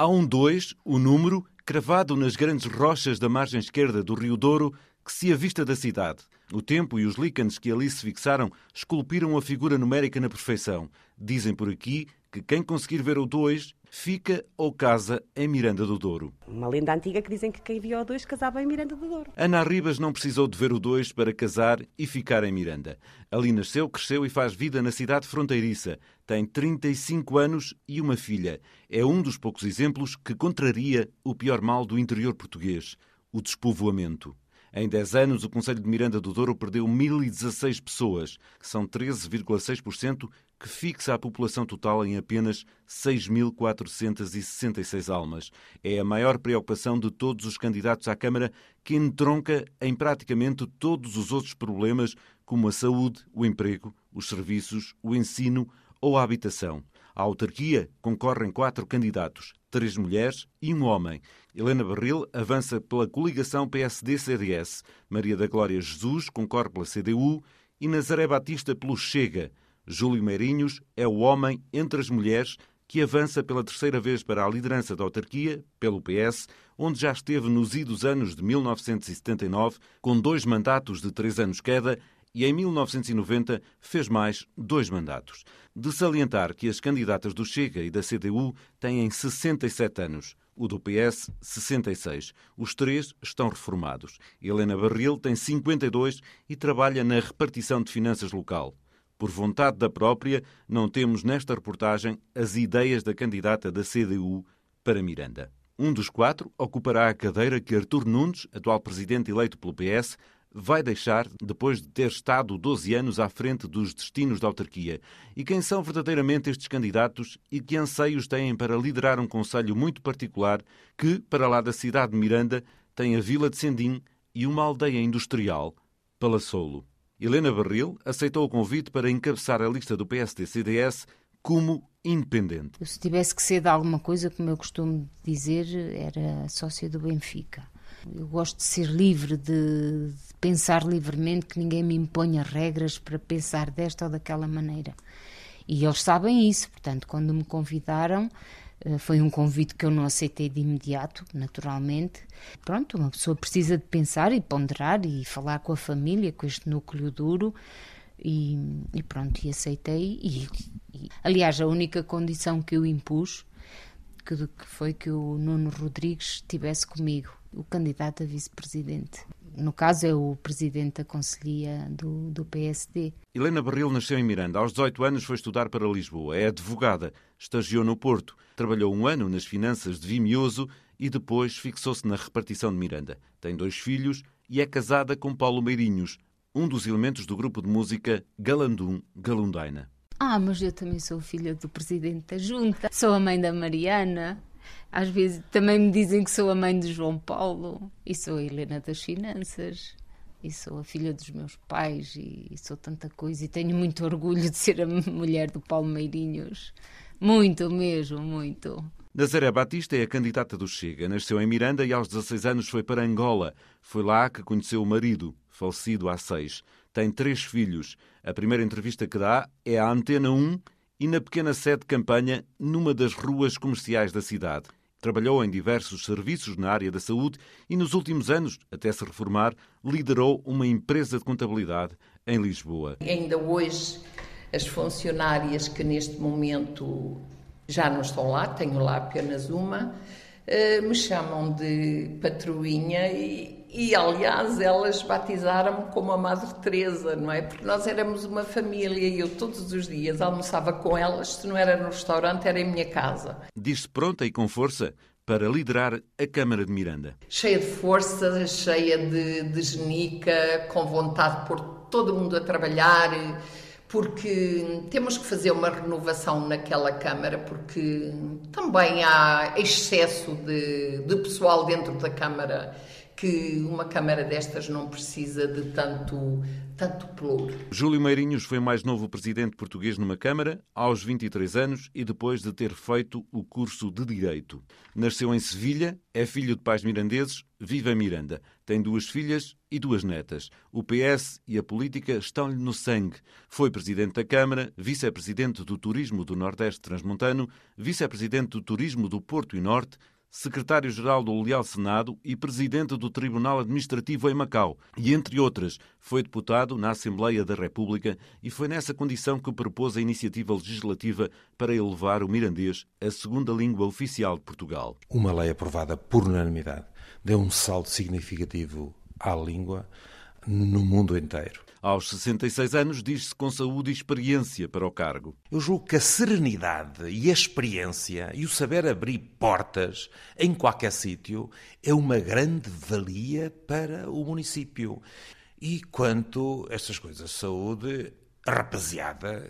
Há um 2, o número, cravado nas grandes rochas da margem esquerda do Rio Douro, que se avista da cidade. O tempo e os líquenes que ali se fixaram esculpiram a figura numérica na perfeição. Dizem por aqui que quem conseguir ver o 2 fica ou casa em Miranda do Douro. Uma lenda antiga que dizem que quem via o 2 casava em Miranda do Douro. Ana Ribas não precisou de ver o 2 para casar e ficar em Miranda. Ali nasceu, cresceu e faz vida na cidade fronteiriça. Tem 35 anos e uma filha. É um dos poucos exemplos que contraria o pior mal do interior português, o despovoamento. Em 10 anos, o Conselho de Miranda do Douro perdeu 1.016 pessoas, que são 13,6%, que fixa a população total em apenas 6.466 almas. É a maior preocupação de todos os candidatos à Câmara, que entronca em praticamente todos os outros problemas, como a saúde, o emprego, os serviços, o ensino ou a habitação. À autarquia concorrem quatro candidatos, três mulheres e um homem. Helena Barril avança pela coligação PSD-CDS. Maria da Glória Jesus concorre pela CDU e Nazaré Batista pelo Chega. Júlio Meirinhos é o homem entre as mulheres que avança pela terceira vez para a liderança da autarquia, pelo PS, onde já esteve nos idos anos de 1979, com dois mandatos de três anos cada e em 1990 fez mais dois mandatos. De salientar que as candidatas do Chega e da CDU têm 67 anos, o do PS 66. Os três estão reformados. Helena Barril tem 52 e trabalha na repartição de finanças local. Por vontade da própria, não temos nesta reportagem as ideias da candidata da CDU para Miranda. Um dos quatro ocupará a cadeira que Artur Nunes, atual presidente eleito pelo PS, vai deixar depois de ter estado 12 anos à frente dos destinos da autarquia? E quem são verdadeiramente estes candidatos e que anseios têm para liderar um conselho muito particular que, para lá da cidade de Miranda, tem a Vila de Sendim e uma aldeia industrial, Palassolo? Helena Barril aceitou o convite para encabeçar a lista do PSD-CDS como independente. Se tivesse que ser de alguma coisa, como eu costumo dizer, era sócia do Benfica. Eu gosto de ser livre, de, de pensar livremente, que ninguém me imponha regras para pensar desta ou daquela maneira. E eles sabem isso, portanto, quando me convidaram, eh, foi um convite que eu não aceitei de imediato, naturalmente. Pronto, uma pessoa precisa de pensar e ponderar e falar com a família, com este núcleo duro. E, e pronto, e aceitei. E, e, aliás, a única condição que eu impus que, que foi que o Nuno Rodrigues estivesse comigo, o candidato a vice-presidente no caso é o presidente da Conselhia do, do PSD. Helena Barril nasceu em Miranda. Aos 18 anos foi estudar para Lisboa. É advogada, estagiou no Porto, trabalhou um ano nas finanças de Vimioso e depois fixou-se na repartição de Miranda. Tem dois filhos e é casada com Paulo Meirinhos, um dos elementos do grupo de música Galandum Galundaina. Ah, mas eu também sou filha do presidente da junta. Sou a mãe da Mariana. Às vezes também me dizem que sou a mãe de João Paulo e sou a Helena das Finanças e sou a filha dos meus pais e sou tanta coisa e tenho muito orgulho de ser a mulher do Paulo Meirinhos. Muito mesmo, muito. Nazaré Batista é a candidata do Chega. Nasceu em Miranda e aos 16 anos foi para Angola. Foi lá que conheceu o marido, falecido há seis. Tem três filhos. A primeira entrevista que dá é à Antena 1 e na pequena sede de campanha numa das ruas comerciais da cidade. Trabalhou em diversos serviços na área da saúde e nos últimos anos, até se reformar, liderou uma empresa de contabilidade em Lisboa. Ainda hoje, as funcionárias que neste momento já não estão lá, tenho lá apenas uma, eh, me chamam de patroinha e, e aliás, elas batizaram-me como a Madre Teresa, não é? Porque nós éramos uma família e eu todos os dias almoçava com elas, se não era no restaurante, era em minha casa. Diz-se pronta e com força para liderar a Câmara de Miranda. Cheia de força, cheia de, de genica, com vontade de pôr todo mundo a trabalhar, porque temos que fazer uma renovação naquela Câmara, porque também há excesso de, de pessoal dentro da Câmara que uma câmara destas não precisa de tanto tanto pelouro. Júlio Meirinhos foi mais novo presidente português numa Câmara, aos 23 anos e depois de ter feito o curso de Direito. Nasceu em Sevilha, é filho de pais mirandeses, vive em Miranda. Tem duas filhas e duas netas. O PS e a política estão-lhe no sangue. Foi presidente da Câmara, vice-presidente do Turismo do Nordeste Transmontano, vice-presidente do Turismo do Porto e Norte, secretário-geral do Leal Senado e presidente do Tribunal Administrativo em Macau. E, entre outras, foi deputado na Assembleia da República e foi nessa condição que propôs a iniciativa legislativa para elevar o mirandês à segunda língua oficial de Portugal. Uma lei aprovada por unanimidade deu um salto significativo à língua no mundo inteiro. Aos 66 anos, diz-se com saúde e experiência para o cargo. Eu julgo que a serenidade e a experiência e o saber abrir portas em qualquer sítio é uma grande valia para o município. E quanto a estas coisas de saúde, a rapaziada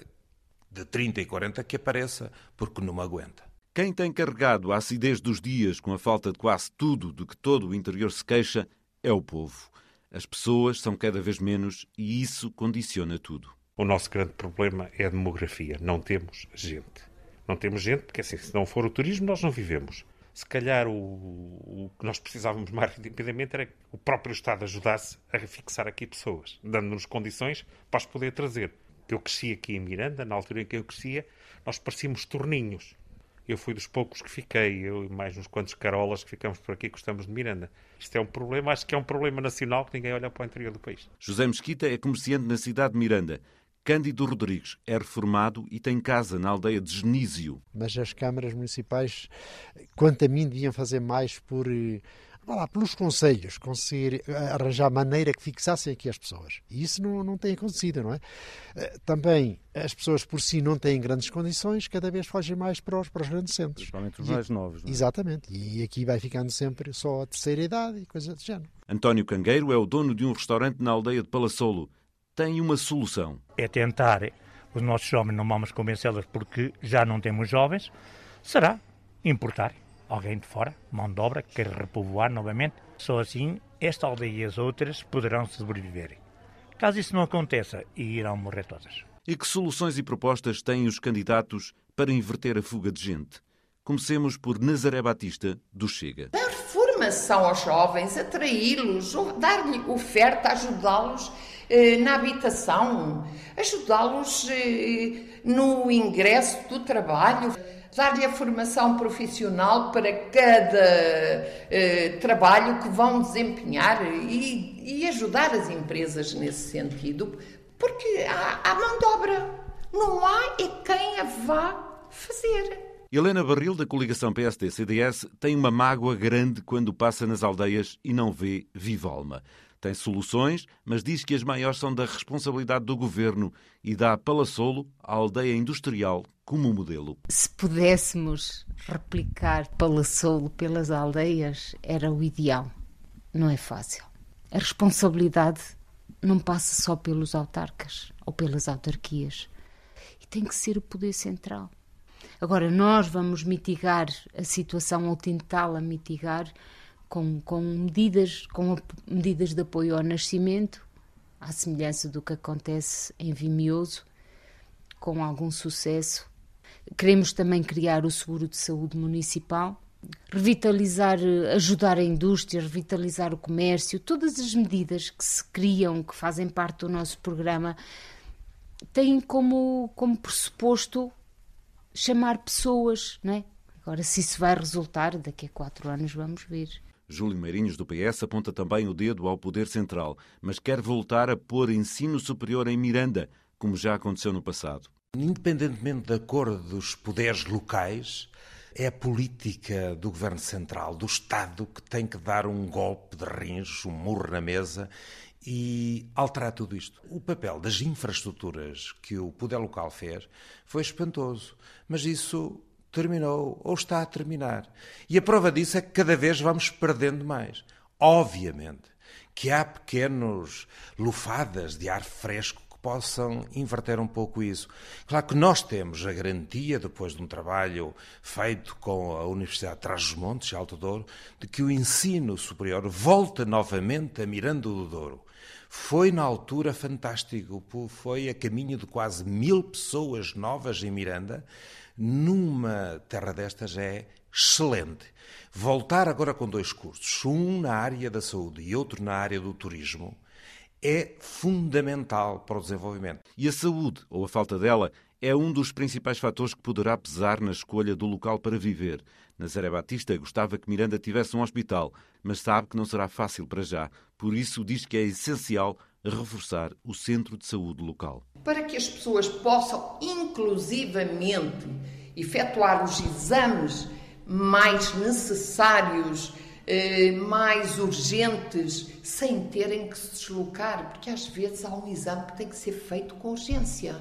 de 30 e 40 que apareça, porque não me aguenta. Quem tem carregado a acidez dos dias com a falta de quase tudo de que todo o interior se queixa é o povo. As pessoas são cada vez menos e isso condiciona tudo. O nosso grande problema é a demografia. Não temos gente. Não temos gente porque, assim, se não for o turismo, nós não vivemos. Se calhar o, o que nós precisávamos mais rapidamente era que o próprio Estado ajudasse a fixar aqui pessoas, dando-nos condições para as poder trazer. Eu cresci aqui em Miranda, na altura em que eu crescia, nós parecíamos torninhos. Eu fui dos poucos que fiquei, eu e mais uns quantos carolas que ficamos por aqui, gostamos de Miranda. Isto é um problema, acho que é um problema nacional que ninguém olha para o interior do país. José Mesquita é comerciante na cidade de Miranda. Cândido Rodrigues é reformado e tem casa na aldeia de Genísio. Mas as câmaras municipais, quanto a mim, deviam fazer mais por eh, lá, pelos conselhos, conseguir eh, arranjar maneira que fixassem aqui as pessoas. E isso não, não tem acontecido, não é? Eh, também as pessoas por si não têm grandes condições, cada vez fogem mais para os, para os grandes centros. Principalmente os mais novos. Não é? Exatamente. E aqui vai ficando sempre só a terceira idade e coisas do género. António Cangueiro é o dono de um restaurante na aldeia de Palassolo. Tem uma solução. É tentar, os nossos jovens não vamos convencê-los porque já não temos jovens, será importar alguém de fora, mão de obra, que quer repovoar novamente. Só assim esta aldeia e as outras poderão sobreviver. Caso isso não aconteça, irão morrer todas. E que soluções e propostas têm os candidatos para inverter a fuga de gente? Comecemos por Nazaré Batista, do Chega. Dar formação aos jovens, atraí-los, dar-lhe oferta, ajudá-los eh, na habitação, ajudá-los eh, no ingresso do trabalho dar-lhe a formação profissional para cada eh, trabalho que vão desempenhar e, e, ajudar as empresas nesse sentido, porque há, há mão de obra, não há é quem a vá fazer. Helena Barril, da coligação PSD-CDS, tem uma mágoa grande quando passa nas aldeias e não vê Vivalma. Tem soluções, mas diz que as maiores são da responsabilidade do governo e dá a Palassolo, a aldeia industrial, como modelo. Se pudéssemos replicar Palassolo pelas aldeias, era o ideal. Não é fácil. A responsabilidade não passa só pelos autarcas ou pelas autarquias. E tem que ser o poder central. Agora, nós vamos mitigar a situação ou tentá-la mitigar com, com, medidas, com medidas de apoio ao nascimento, à semelhança do que acontece em Vimioso, com algum sucesso. Queremos também criar o seguro de saúde municipal, revitalizar, ajudar a indústria, revitalizar o comércio, todas as medidas que se criam, que fazem parte do nosso programa, têm como, como pressuposto chamar pessoas, não é? Agora, se isso vai resultar, daqui a quatro anos vamos ver. Júlio Meirinhos, do PS, aponta também o dedo ao Poder Central, mas quer voltar a pôr ensino superior em Miranda, como já aconteceu no passado. Independentemente da cor dos poderes locais, é a política do Governo Central, do Estado, que tem que dar um golpe de rins, um murro na mesa e alterar tudo isto. O papel das infraestruturas que o poder local fez foi espantoso, mas isso terminou ou está a terminar. E a prova disso é que cada vez vamos perdendo mais. Obviamente que há pequenos lufadas de ar fresco que possam inverter um pouco isso. Claro que nós temos a garantia, depois de um trabalho feito com a Universidade de Trás-os-Montes Alto Douro, de que o ensino superior volta novamente a Miranda do Douro. Foi na altura fantástico, foi a caminho de quase mil pessoas novas em Miranda. Numa terra destas é excelente. Voltar agora com dois cursos, um na área da saúde e outro na área do turismo, é fundamental para o desenvolvimento. E a saúde, ou a falta dela, é um dos principais fatores que poderá pesar na escolha do local para viver. Nazaré Batista gostava que Miranda tivesse um hospital, mas sabe que não será fácil para já. Por isso diz que é essencial reforçar o centro de saúde local. Para que as pessoas possam inclusivamente efetuar os exames mais necessários, eh, mais urgentes, sem terem que se deslocar, porque às vezes há um exame que tem que ser feito com urgência.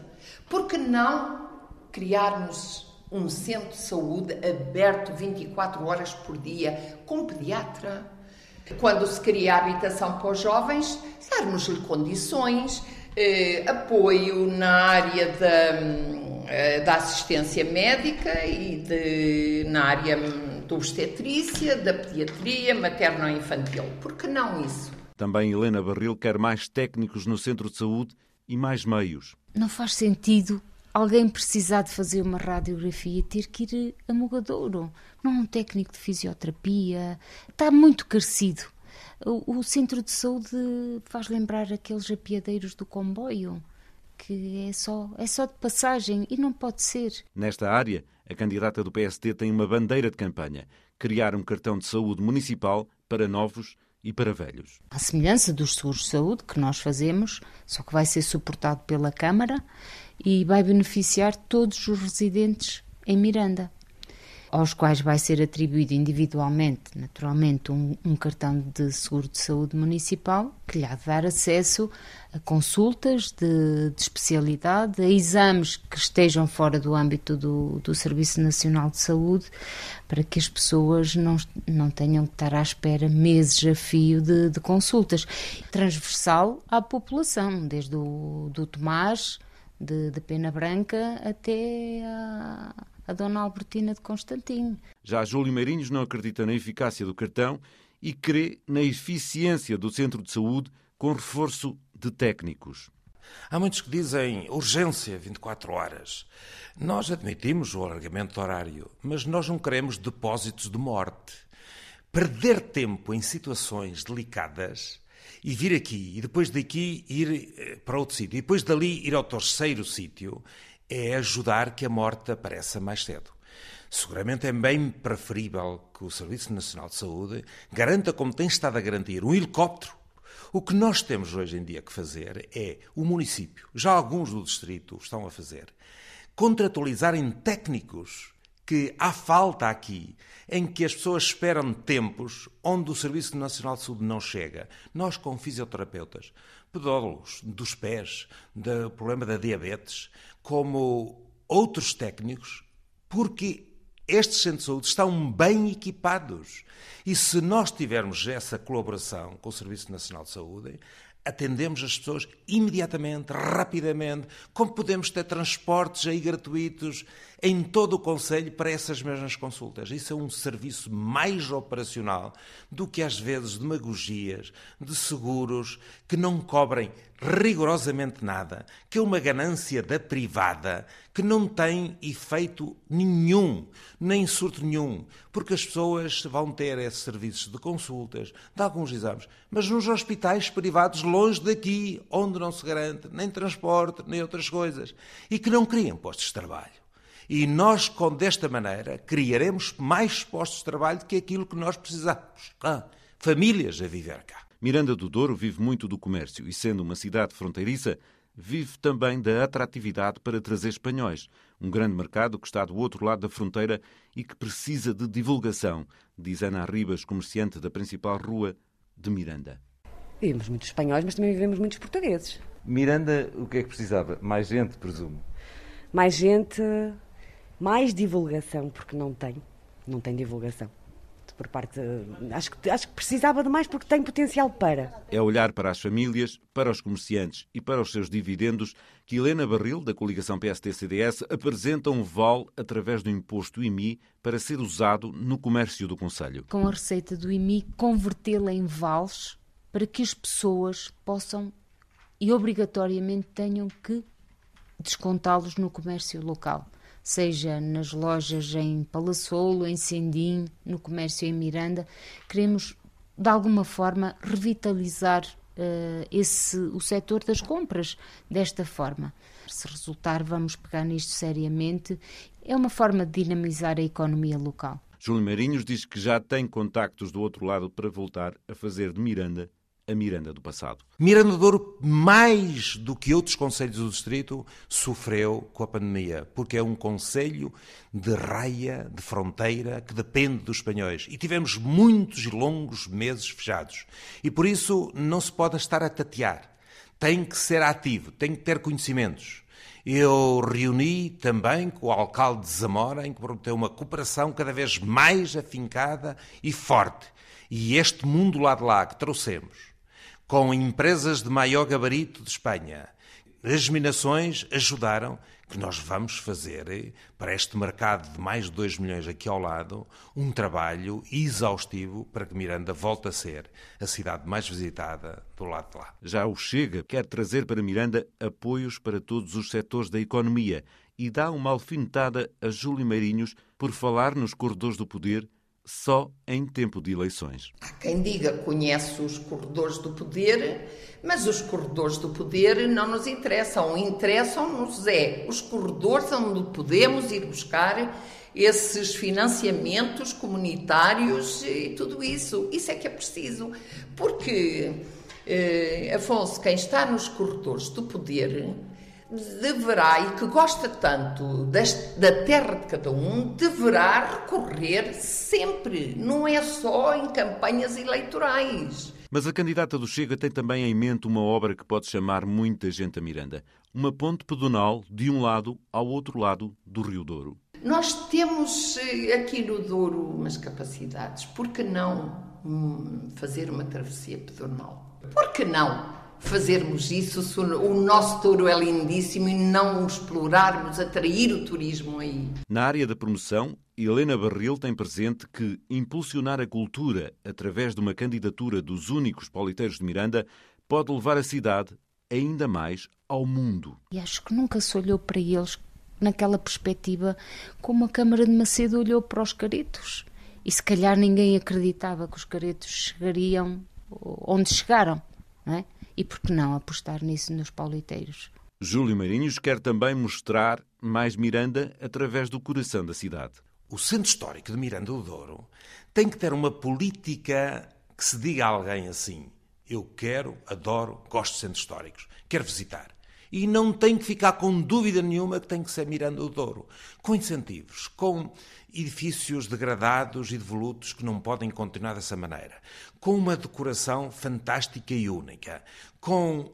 Por que não criarmos um centro de saúde aberto 24 horas por dia com pediatra? Quando se cria a habitação para os jovens, darmos-lhe condições, eh, apoio na área da, eh, da assistência médica e de, na área da obstetrícia, da pediatria, materno-infantil. Por que não isso? Também Helena Barril quer mais técnicos no centro de saúde e mais meios. Não faz sentido alguém precisar de fazer uma radiografia e ter que ir a Mogadouro. Não é um técnico de fisioterapia. Está muito carecido. O, o centro de saúde faz lembrar aqueles apiadeiros do comboio, que é só, é só de passagem e não pode ser. Nesta área, a candidata do PST tem uma bandeira de campanha: criar um cartão de saúde municipal para novos e para velhos. A semelhança dos seguros de saúde que nós fazemos, só que vai ser suportado pela Câmara e vai beneficiar todos os residentes em Miranda aos quais vai ser atribuído individualmente, naturalmente, um, um, cartão de seguro de saúde municipal que lhe há de dar acesso a consultas de, de especialidade, a exames que estejam fora do âmbito do, do Serviço Nacional de Saúde, para que as pessoas não, não tenham que estar à espera meses a fio de, de consultas. Transversal à população, desde o do Tomás, de, de Pena Branca, até a a Dona Albertina de Constantino. Já Júlio Meirinhos não acredita na eficácia do cartão e crê na eficiência do centro de saúde com reforço de técnicos. Há muitos que dizem urgência 24 horas. Nós admitimos o alargamento do horário, mas nós não queremos depósitos de morte. Perder tempo em situações delicadas e vir aqui e depois daqui ir eh, para outro sítio e depois dali ir ao terceiro sítio é ajudar que a morte apareça mais cedo. Seguramente é bem preferível que o Serviço Nacional de Saúde garanta, como tem estado a garantir, um helicóptero. O que nós temos hoje em dia que fazer é o município, já alguns do distrito estão a fazer, contratualizarem técnicos que há falta aqui, em que as pessoas esperam tempos onde o Serviço Nacional de Saúde não chega. Nós, com fisioterapeutas, pedólogos dos pés, do problema da diabetes, como outros técnicos, porque estes centros de saúde estão bem equipados. E se nós tivermos essa colaboração com o Serviço Nacional de Saúde, atendemos as pessoas imediatamente, rapidamente, como podemos ter transportes aí gratuitos em todo o Conselho para essas mesmas consultas. Isso é um serviço mais operacional do que às vezes demagogias de seguros que não cobrem rigorosamente nada, que é uma ganância da privada que não tem efeito nenhum, nem surto nenhum, porque as pessoas vão ter esses serviços de consultas, de alguns exames, mas nos hospitais privados longe daqui, onde não se garante nem transporte, nem outras coisas, e que não criam postos de trabalho. E nós, com desta maneira, criaremos mais postos de trabalho do que aquilo que nós precisamos. Ah, famílias a viver cá. Miranda do Douro vive muito do comércio e, sendo uma cidade fronteiriça, vive também da atratividade para trazer espanhóis, um grande mercado que está do outro lado da fronteira e que precisa de divulgação, diz Ana Ribas, comerciante da principal rua de Miranda. Vivemos muitos espanhóis, mas também vivemos muitos portugueses. Miranda, o que é que precisava? Mais gente, presumo? Mais gente, mais divulgação, porque não tem. Não tem divulgação. Por parte. Acho que, acho que precisava de mais porque tem potencial para. É olhar para as famílias, para os comerciantes e para os seus dividendos que Helena Barril, da coligação PST-CDS, apresenta um vale através do imposto IMI para ser usado no comércio do Conselho. Com a receita do IMI, convertê-la em vales para que as pessoas possam e obrigatoriamente tenham que descontá-los no comércio local, seja nas lojas em Palassolo, em Sendim, no comércio em Miranda. Queremos, de alguma forma, revitalizar uh, esse, o setor das compras desta forma. Se resultar, vamos pegar nisto seriamente. É uma forma de dinamizar a economia local. Júlio Marinhos diz que já tem contactos do outro lado para voltar a fazer de Miranda a Miranda do passado. Miranda do Douro, mais do que outros conselhos do distrito, sofreu com a pandemia, porque é um conselho de raia, de fronteira, que depende dos espanhóis. E tivemos muitos e longos meses fechados. E por isso não se pode estar a tatear. Tem que ser ativo, tem que ter conhecimentos. Eu reuni também com o alcalde de Zamora, em que prometeu uma cooperação cada vez mais afincada e forte. E este mundo lá de lá que trouxemos, com empresas de maior gabarito de Espanha. As minações ajudaram que nós vamos fazer eh, para este mercado de mais de 2 milhões aqui ao lado um trabalho exaustivo para que Miranda volte a ser a cidade mais visitada do lado de lá. Já o Chega quer trazer para Miranda apoios para todos os setores da economia e dá uma alfinetada a Júlio Meirinhos por falar nos corredores do poder só em tempo de eleições. Há quem diga que conhece os corredores do poder, mas os corredores do poder não nos interessam. Interessam-nos é os corredores onde podemos ir buscar esses financiamentos comunitários e tudo isso. Isso é que é preciso. Porque, eh, Afonso, quem está nos corredores do poder deverá, e que gosta tanto da terra de cada um, deverá recorrer sempre, não é só em campanhas eleitorais. Mas a candidata do Chega tem também em mente uma obra que pode chamar muita gente a Miranda. Uma ponte pedonal de um lado ao outro lado do Rio Douro. Nós temos eh, aqui no Douro umas capacidades. Por que não hum, fazer uma travessia pedonal? Por que não? Fazermos isso se o nosso touro é lindíssimo e não explorarmos, atrair o turismo aí. Na área da promoção, Helena Barril tem presente que impulsionar a cultura através de uma candidatura dos únicos politeiros de Miranda pode levar a cidade ainda mais ao mundo. E acho que nunca se olhou para eles naquela perspectiva como a Câmara de Macedo olhou para os caretos. E se calhar ninguém acreditava que os caretos chegariam onde chegaram, não é? E por que não apostar nisso nos pauliteiros? Júlio Marinhos quer também mostrar mais Miranda através do coração da cidade. O centro histórico de Miranda do Douro tem que ter uma política que se diga a alguém assim: eu quero, adoro, gosto de centros históricos, quero visitar. E não tem que ficar com dúvida nenhuma que tem que ser Miranda do Douro. Com incentivos, com edifícios degradados e devolutos que não podem continuar dessa maneira, com uma decoração fantástica e única, com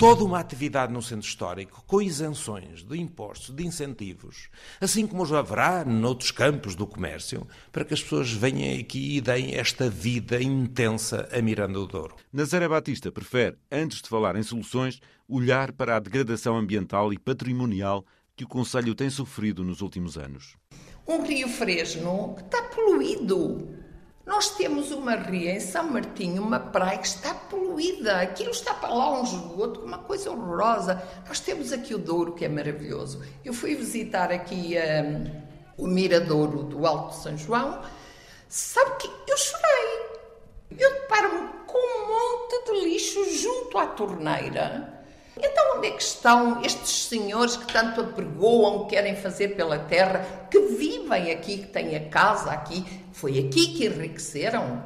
toda uma atividade no centro histórico, com isenções de impostos, de incentivos, assim como já haverá noutros campos do comércio, para que as pessoas venham aqui e deem esta vida intensa a Miranda do Douro. Nazaré Batista prefere, antes de falar em soluções, olhar para a degradação ambiental e patrimonial que o Conselho tem sofrido nos últimos anos. Um rio Fresno que está poluído. Nós temos uma ria em São Martinho, uma praia que está poluída. Aquilo está para lá um esgoto, uma coisa horrorosa. Nós temos aqui o Douro, que é maravilhoso. Eu fui visitar aqui um, o Miradouro do Alto São João. Sabe que eu chorei. Eu deparo-me com um monte de lixo junto à torneira então, onde é que estão estes senhores que tanto apregoam, querem fazer pela terra, que vivem aqui, que têm a casa aqui? Foi aqui que enriqueceram.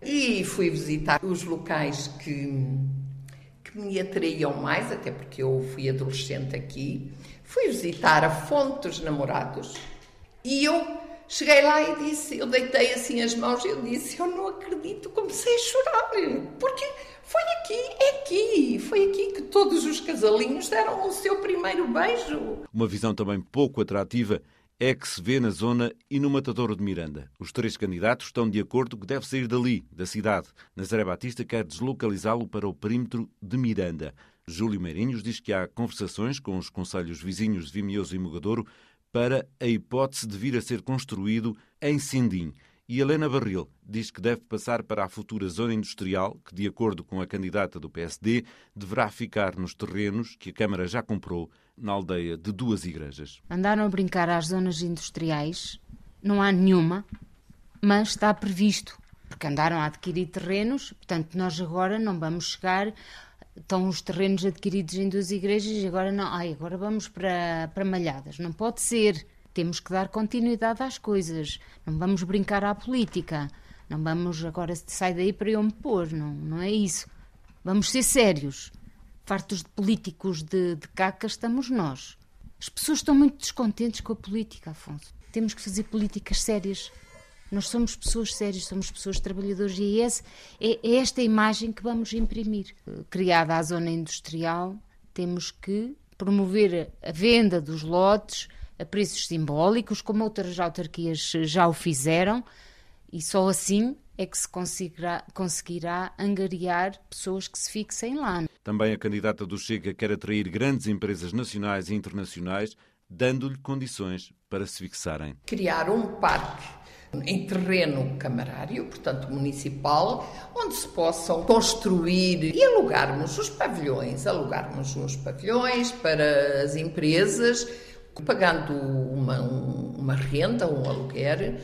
E fui visitar os locais que, que me atraíam mais, até porque eu fui adolescente aqui. Fui visitar a Fonte dos Namorados e eu cheguei lá e disse, eu deitei assim as mãos e eu disse, eu não acredito, comecei a chorar, porque foi aqui, é aqui, foi aqui que todos os casalinhos deram o seu primeiro beijo. Uma visão também pouco atrativa é que se vê na zona e no Matadouro de Miranda. Os três candidatos estão de acordo que deve sair dali, da cidade. Nazaré Batista quer deslocalizá-lo para o perímetro de Miranda. Júlio Meirinhos diz que há conversações com os conselhos vizinhos de Vimioso e Mogadouro para a hipótese de vir a ser construído em Sindim E Helena Barril diz que deve passar para a futura zona industrial, que, de acordo com a candidata do PSD, deverá ficar nos terrenos que a Câmara já comprou na aldeia de duas igrejas. Andaram a brincar às zonas industriais, não há nenhuma, mas está previsto, porque andaram a adquirir terrenos, portanto, nós agora não vamos chegar. Estão os terrenos adquiridos em duas igrejas e agora não. Ai, agora vamos para, para Malhadas. Não pode ser. Temos que dar continuidade às coisas. Não vamos brincar à política. Não vamos agora sair daí para eu me pôr. Não, não é isso. Vamos ser sérios. Fartos de políticos de, de caca estamos nós. As pessoas estão muito descontentes com a política, Afonso. Temos que fazer políticas sérias. Nós somos pessoas sérias, somos pessoas trabalhadoras e é, esse, é, é esta imagem que vamos imprimir. Criada a zona industrial, temos que promover a venda dos lotes, a preços simbólicos, como outras autarquias já o fizeram, e só assim é que se conseguirá, conseguirá angariar pessoas que se fixem lá. Também a candidata do Chega quer atrair grandes empresas nacionais e internacionais, dando-lhe condições para se fixarem. Criar um parque em terreno camarário, portanto municipal, onde se possam construir e alugarmos os pavilhões, alugarmos uns pavilhões para as empresas pagando uma, uma renda, um aluguer,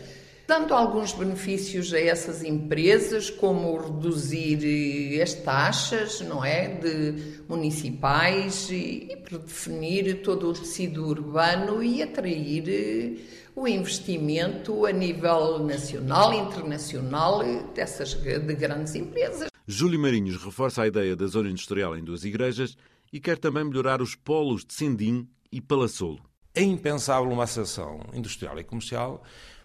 dando alguns benefícios a essas empresas, como reduzir as taxas, não é, de municipais e, e definir todo o tecido urbano e atrair o investimento a nível nacional e internacional dessas de grandes empresas. Júlio Marinhos reforça a ideia da zona industrial em duas igrejas e quer também melhorar os polos de Sendim e Palassolo. É impensável uma associação industrial e comercial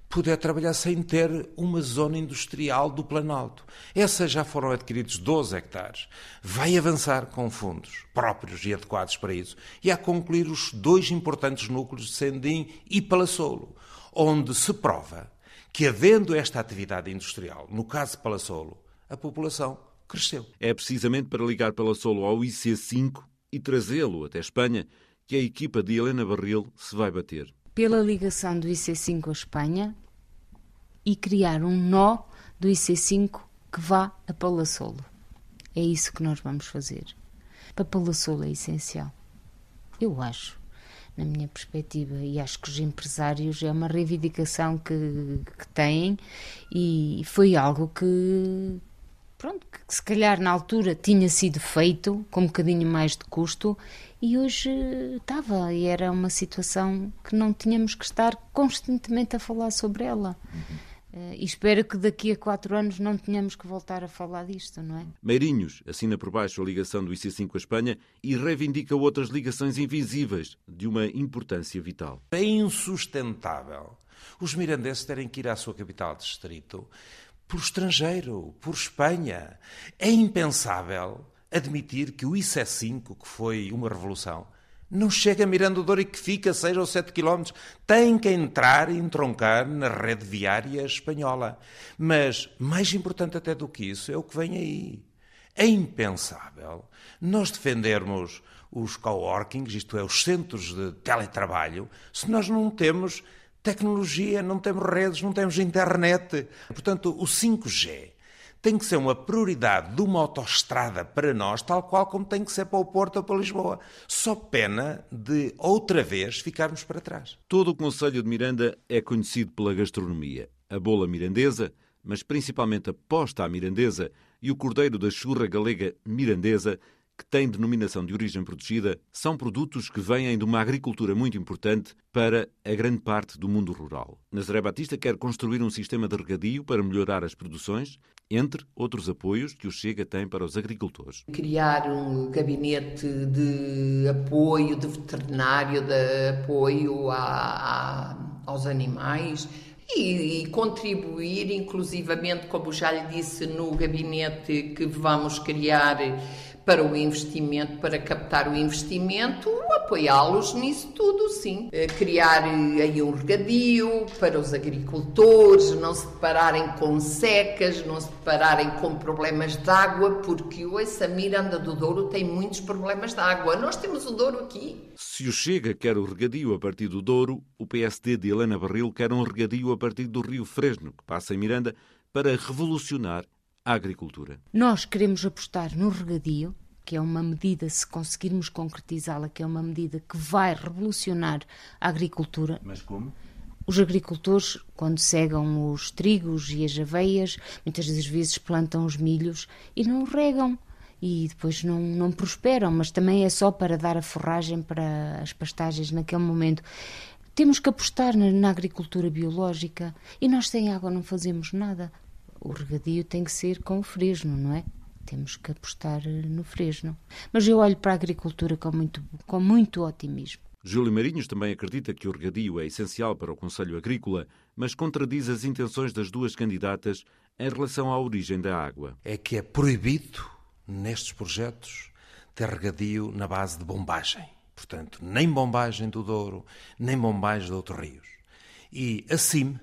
poder trabalhar sem ter uma zona industrial do Planalto. Essas já foram adquiridos 12 hectares. Vai avançar com fundos próprios e adequados para isso e a concluir os dois importantes núcleos de Sendim e Palassolo, onde se prova que, havendo esta atividade industrial, no caso de Palassolo, a população cresceu. É precisamente para ligar Palassolo ao IC5 e trazê-lo até Espanha que a equipa de Helena Barril se vai bater. Pela ligação do IC5 à Espanha e criar um nó do IC5 que vá a Palassolo. É isso que nós vamos fazer. Para Palassolo é essencial. Eu acho, na minha perspectiva, e acho que os empresários é uma reivindicação que, que têm e foi algo que, pronto, que se calhar na altura tinha sido feito com um bocadinho mais de custo e hoje estava e era uma situação que não tínhamos que estar constantemente a falar sobre ela. Uhum. Uh, e espero que daqui a quatro anos não tenhamos que voltar a falar disto, não é? Meirinhos assina por baixo a ligação do IC5 à Espanha e reivindica outras ligações invisíveis de uma importância vital. É insustentável os mirandeses terem que ir à sua capital distrito por estrangeiro, por Espanha. É impensável admitir que o IC5, que foi uma revolução, não chega a Miranda do Douro e que fica 6 ou 7 quilómetros. Tem que entrar e entroncar na rede viária espanhola. Mas, mais importante até do que isso, é o que vem aí. É impensável nós defendermos os coworkings, isto é, os centros de teletrabalho, se nós não temos tecnologia, não temos redes, não temos internet. Portanto, o 5G tem que ser uma prioridade de uma autoestrada para nós, tal qual como tem que ser para o Porto ou para Lisboa. Só pena de outra vez ficarmos para trás. Todo o Conselho de Miranda é conhecido pela gastronomia. A bola mirandesa, mas principalmente a posta à mirandesa e o cordeiro da churra galega mirandesa que têm denominação de origem protegida, são produtos que vêm de uma agricultura muito importante para a grande parte do mundo rural. Nazaré Batista quer construir um sistema de regadio para melhorar as produções, entre outros apoios que o Chega tem para os agricultores. Criar um gabinete de apoio, de veterinário, de apoio a, a, aos animais, e, e, contribuir, inclusivamente, como já lhe disse, no gabinete que vamos criar para o investimento, para captar o investimento, apoiá-los nisso tudo, sim. Eh, criar eh, aí um regadio para os agricultores, não se depararem com secas, não se depararem com problemas de água, porque hoje a Miranda do Douro tem muitos problemas de água. Nós temos o Douro aqui. Se o Chega quer o regadio a partir do Douro, o PSD de Helena Barril quer um regadio a partir do Rio Fresno, que passa em Miranda, para revolucionar a agricultura. Nós queremos apostar no regadio, que é uma medida, se conseguirmos concretizá-la, que é uma medida que vai revolucionar a agricultura. Mas como? Os agricultores, quando cegam os trigos e as aveias, muitas das vezes plantam os milhos e não regam. E depois não, não prosperam, mas também é só para dar a forragem para as pastagens naquele momento. Temos que apostar na, na agricultura biológica e nós sem água não fazemos nada o regadio tem que ser com o fresno, não é? Temos que apostar eh, no fresno. Mas eu olho para a agricultura com muito, com muito otimismo. Júlio Marinhos também acredita que o regadio é essencial para o Conselho Agrícola, mas contradiz as intenções das duas candidatas em relação à origem da água. É que é proibido, nestes projetos, ter regadio na base de bombagem. Portanto, nem bombagem do Douro, nem bombagem de outros rios. E, assim,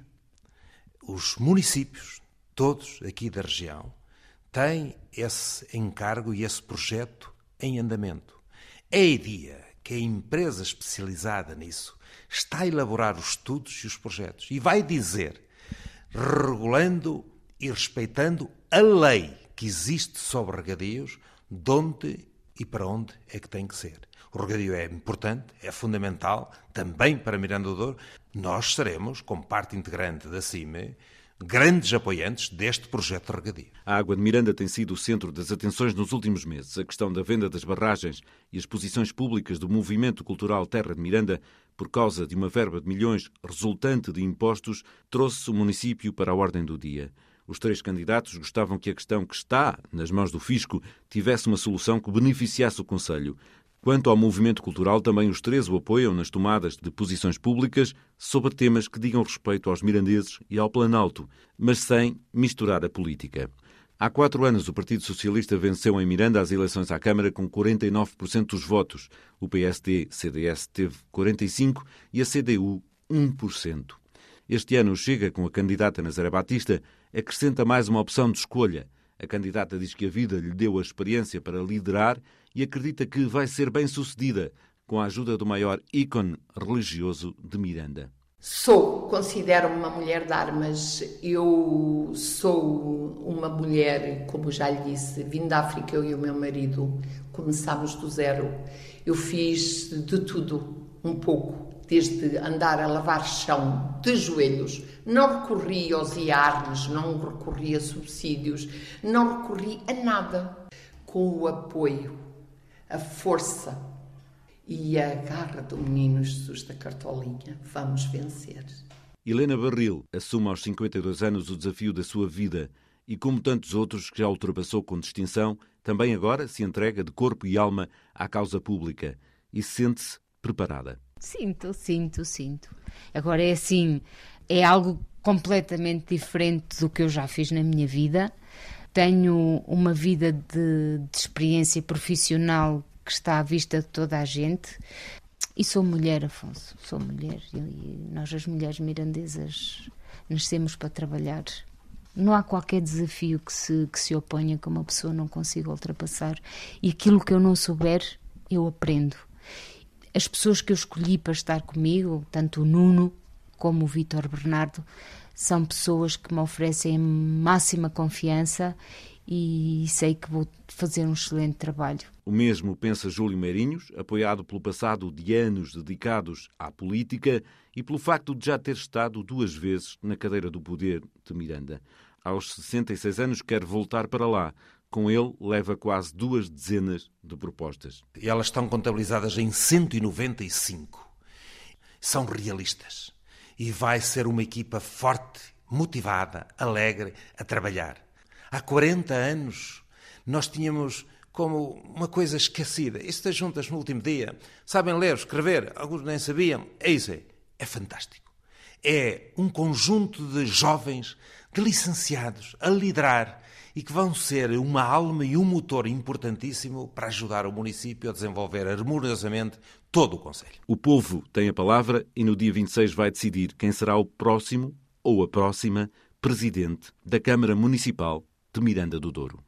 os municípios todos aqui da região, têm esse encargo e esse projeto em andamento. É a ideia que a empresa especializada nisso está a elaborar os estudos e os projetos e vai dizer, regulando e respeitando a lei que existe sobre regadios, de onde e para onde é que tem que ser. O regadio é importante, é fundamental, também para Miranda do Douro. Nós seremos, como parte integrante da CIME, grandes apoiantes deste projeto de regadio. A água de Miranda tem sido o centro das atenções nos últimos meses. A questão da venda das barragens e as posições públicas do movimento cultural Terra de Miranda, por causa de uma verba de milhões resultante de impostos, trouxe o município para a ordem do dia. Os três candidatos gostavam que a questão que está nas mãos do fisco tivesse uma solução que beneficiasse o Conselho. Quanto ao movimento cultural, também os três o apoiam nas tomadas de posições públicas sobre temas que digam respeito aos mirandeses e ao Planalto, mas sem misturar a política. Há quatro anos, o Partido Socialista venceu em Miranda as eleições à Câmara com 49% dos votos. O PSD-CDS teve 45% e a CDU 1%. Este ano, Chega, com a candidata Nazaré Batista, acrescenta mais uma opção de escolha. A candidata diz que a vida lhe deu a experiência para liderar e acredita que vai ser bem sucedida com a ajuda do maior ícone religioso de Miranda. Sou, considero-me uma mulher de armas. Eu sou uma mulher, como já lhe disse, vim da África, eu e o meu marido começámos do zero. Eu fiz de tudo, um pouco, desde andar a lavar chão de joelhos. Não recorri aos IARNs, não recorri a subsídios, não recorri a nada. Com o apoio a força e a garra do menino Jesus da Cartolinha. Vamos vencer. Helena Barril assume aos 52 anos o desafio da sua vida e, como tantos outros que já ultrapassou com distinção, também agora se entrega de corpo e alma à causa pública e sente-se preparada. Sinto, sinto, sinto. Agora é assim, é algo completamente diferente do que eu já fiz na minha vida tenho uma vida de, de experiência profissional que está à vista de toda a gente. E sou mulher, Afonso, sou mulher. E nós, as mulheres mirandesas, nascemos para trabalhar. Não há qualquer desafio que se, que se oponha que uma pessoa não consiga ultrapassar. E aquilo que eu não souber, eu aprendo. As pessoas que eu escolhi para estar comigo, tanto o Nuno como o Vítor Bernardo, são pessoas que me oferecem máxima confiança e sei que vou fazer um excelente trabalho. O mesmo pensa Júlio Meirinhos, apoiado pelo passado de anos dedicados à política e pelo facto de já ter estado duas vezes na cadeira do poder de Miranda. Aos 66 anos quer voltar para lá. Com ele, leva quase duas dezenas de propostas. Elas estão contabilizadas em 195. São realistas e vai ser uma equipa forte, motivada, alegre a trabalhar. Há 40 anos nós tínhamos como uma coisa esquecida. Estas juntas no último dia, sabem ler, escrever, alguns nem sabiam. É isso aí. É fantástico. É um conjunto de jovens, de licenciados, a liderar e que vão ser uma alma e um motor importantíssimo para ajudar o município a desenvolver harmoniosamente todo o Conselho. O povo tem a palavra e no dia 26 vai decidir quem será o próximo ou a próxima presidente da Câmara Municipal de Miranda do Douro.